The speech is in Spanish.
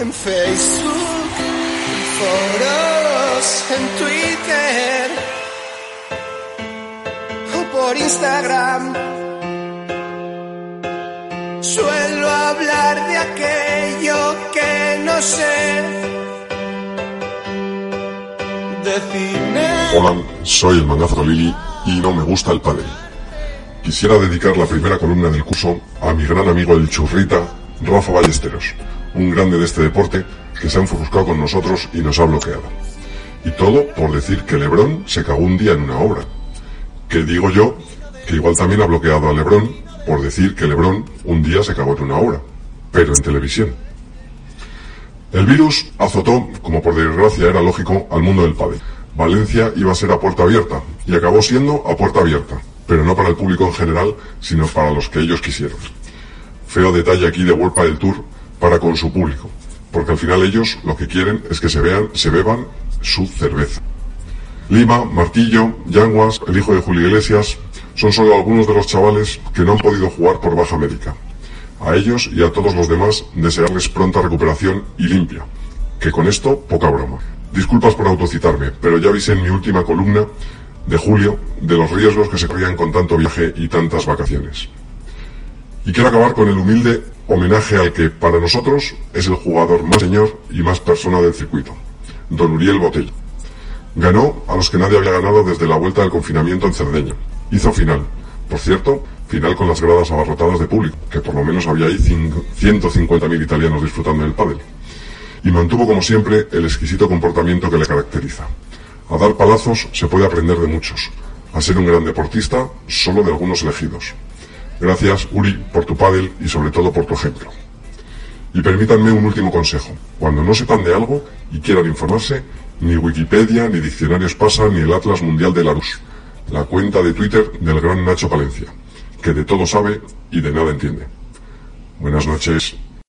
en Facebook, en foros, en Twitter o por Instagram. Suelo hablar de aquello que no sé. De. Hola, soy el mangazo Lili y no me gusta el padre. Quisiera dedicar la primera columna del curso a mi gran amigo el churrita, Rafa Ballesteros, un grande de este deporte que se ha enfuruscado con nosotros y nos ha bloqueado. Y todo por decir que Lebrón se cagó un día en una obra. Que digo yo que igual también ha bloqueado a Lebrón por decir que Lebrón un día se cagó en una obra, pero en televisión. El virus azotó, como por desgracia era lógico, al mundo del pádel. Valencia iba a ser a puerta abierta y acabó siendo a puerta abierta, pero no para el público en general, sino para los que ellos quisieron. Feo detalle aquí de World del Tour para con su público, porque al final ellos lo que quieren es que se vean, se beban su cerveza. Lima, Martillo, Yanguas, el hijo de Julio Iglesias, son solo algunos de los chavales que no han podido jugar por baja médica. A ellos y a todos los demás desearles pronta recuperación y limpia, que con esto poca broma. Disculpas por autocitarme, pero ya avisé en mi última columna de julio de los riesgos que se corrían con tanto viaje y tantas vacaciones. Y quiero acabar con el humilde homenaje al que para nosotros es el jugador más señor y más persona del circuito, don Uriel Botell. Ganó a los que nadie había ganado desde la vuelta del confinamiento en Cerdeña. Hizo final. Por cierto, final con las gradas abarrotadas de público, que por lo menos había ahí 150.000 italianos disfrutando del pádel. Y mantuvo como siempre el exquisito comportamiento que le caracteriza. A dar palazos se puede aprender de muchos. A ser un gran deportista, solo de algunos elegidos. Gracias, Uri, por tu pádel y sobre todo por tu ejemplo. Y permítanme un último consejo. Cuando no sepan de algo y quieran informarse, ni Wikipedia, ni Diccionarios Pasa, ni el Atlas Mundial de Larus, la cuenta de Twitter del gran Nacho Palencia, que de todo sabe y de nada entiende. Buenas noches.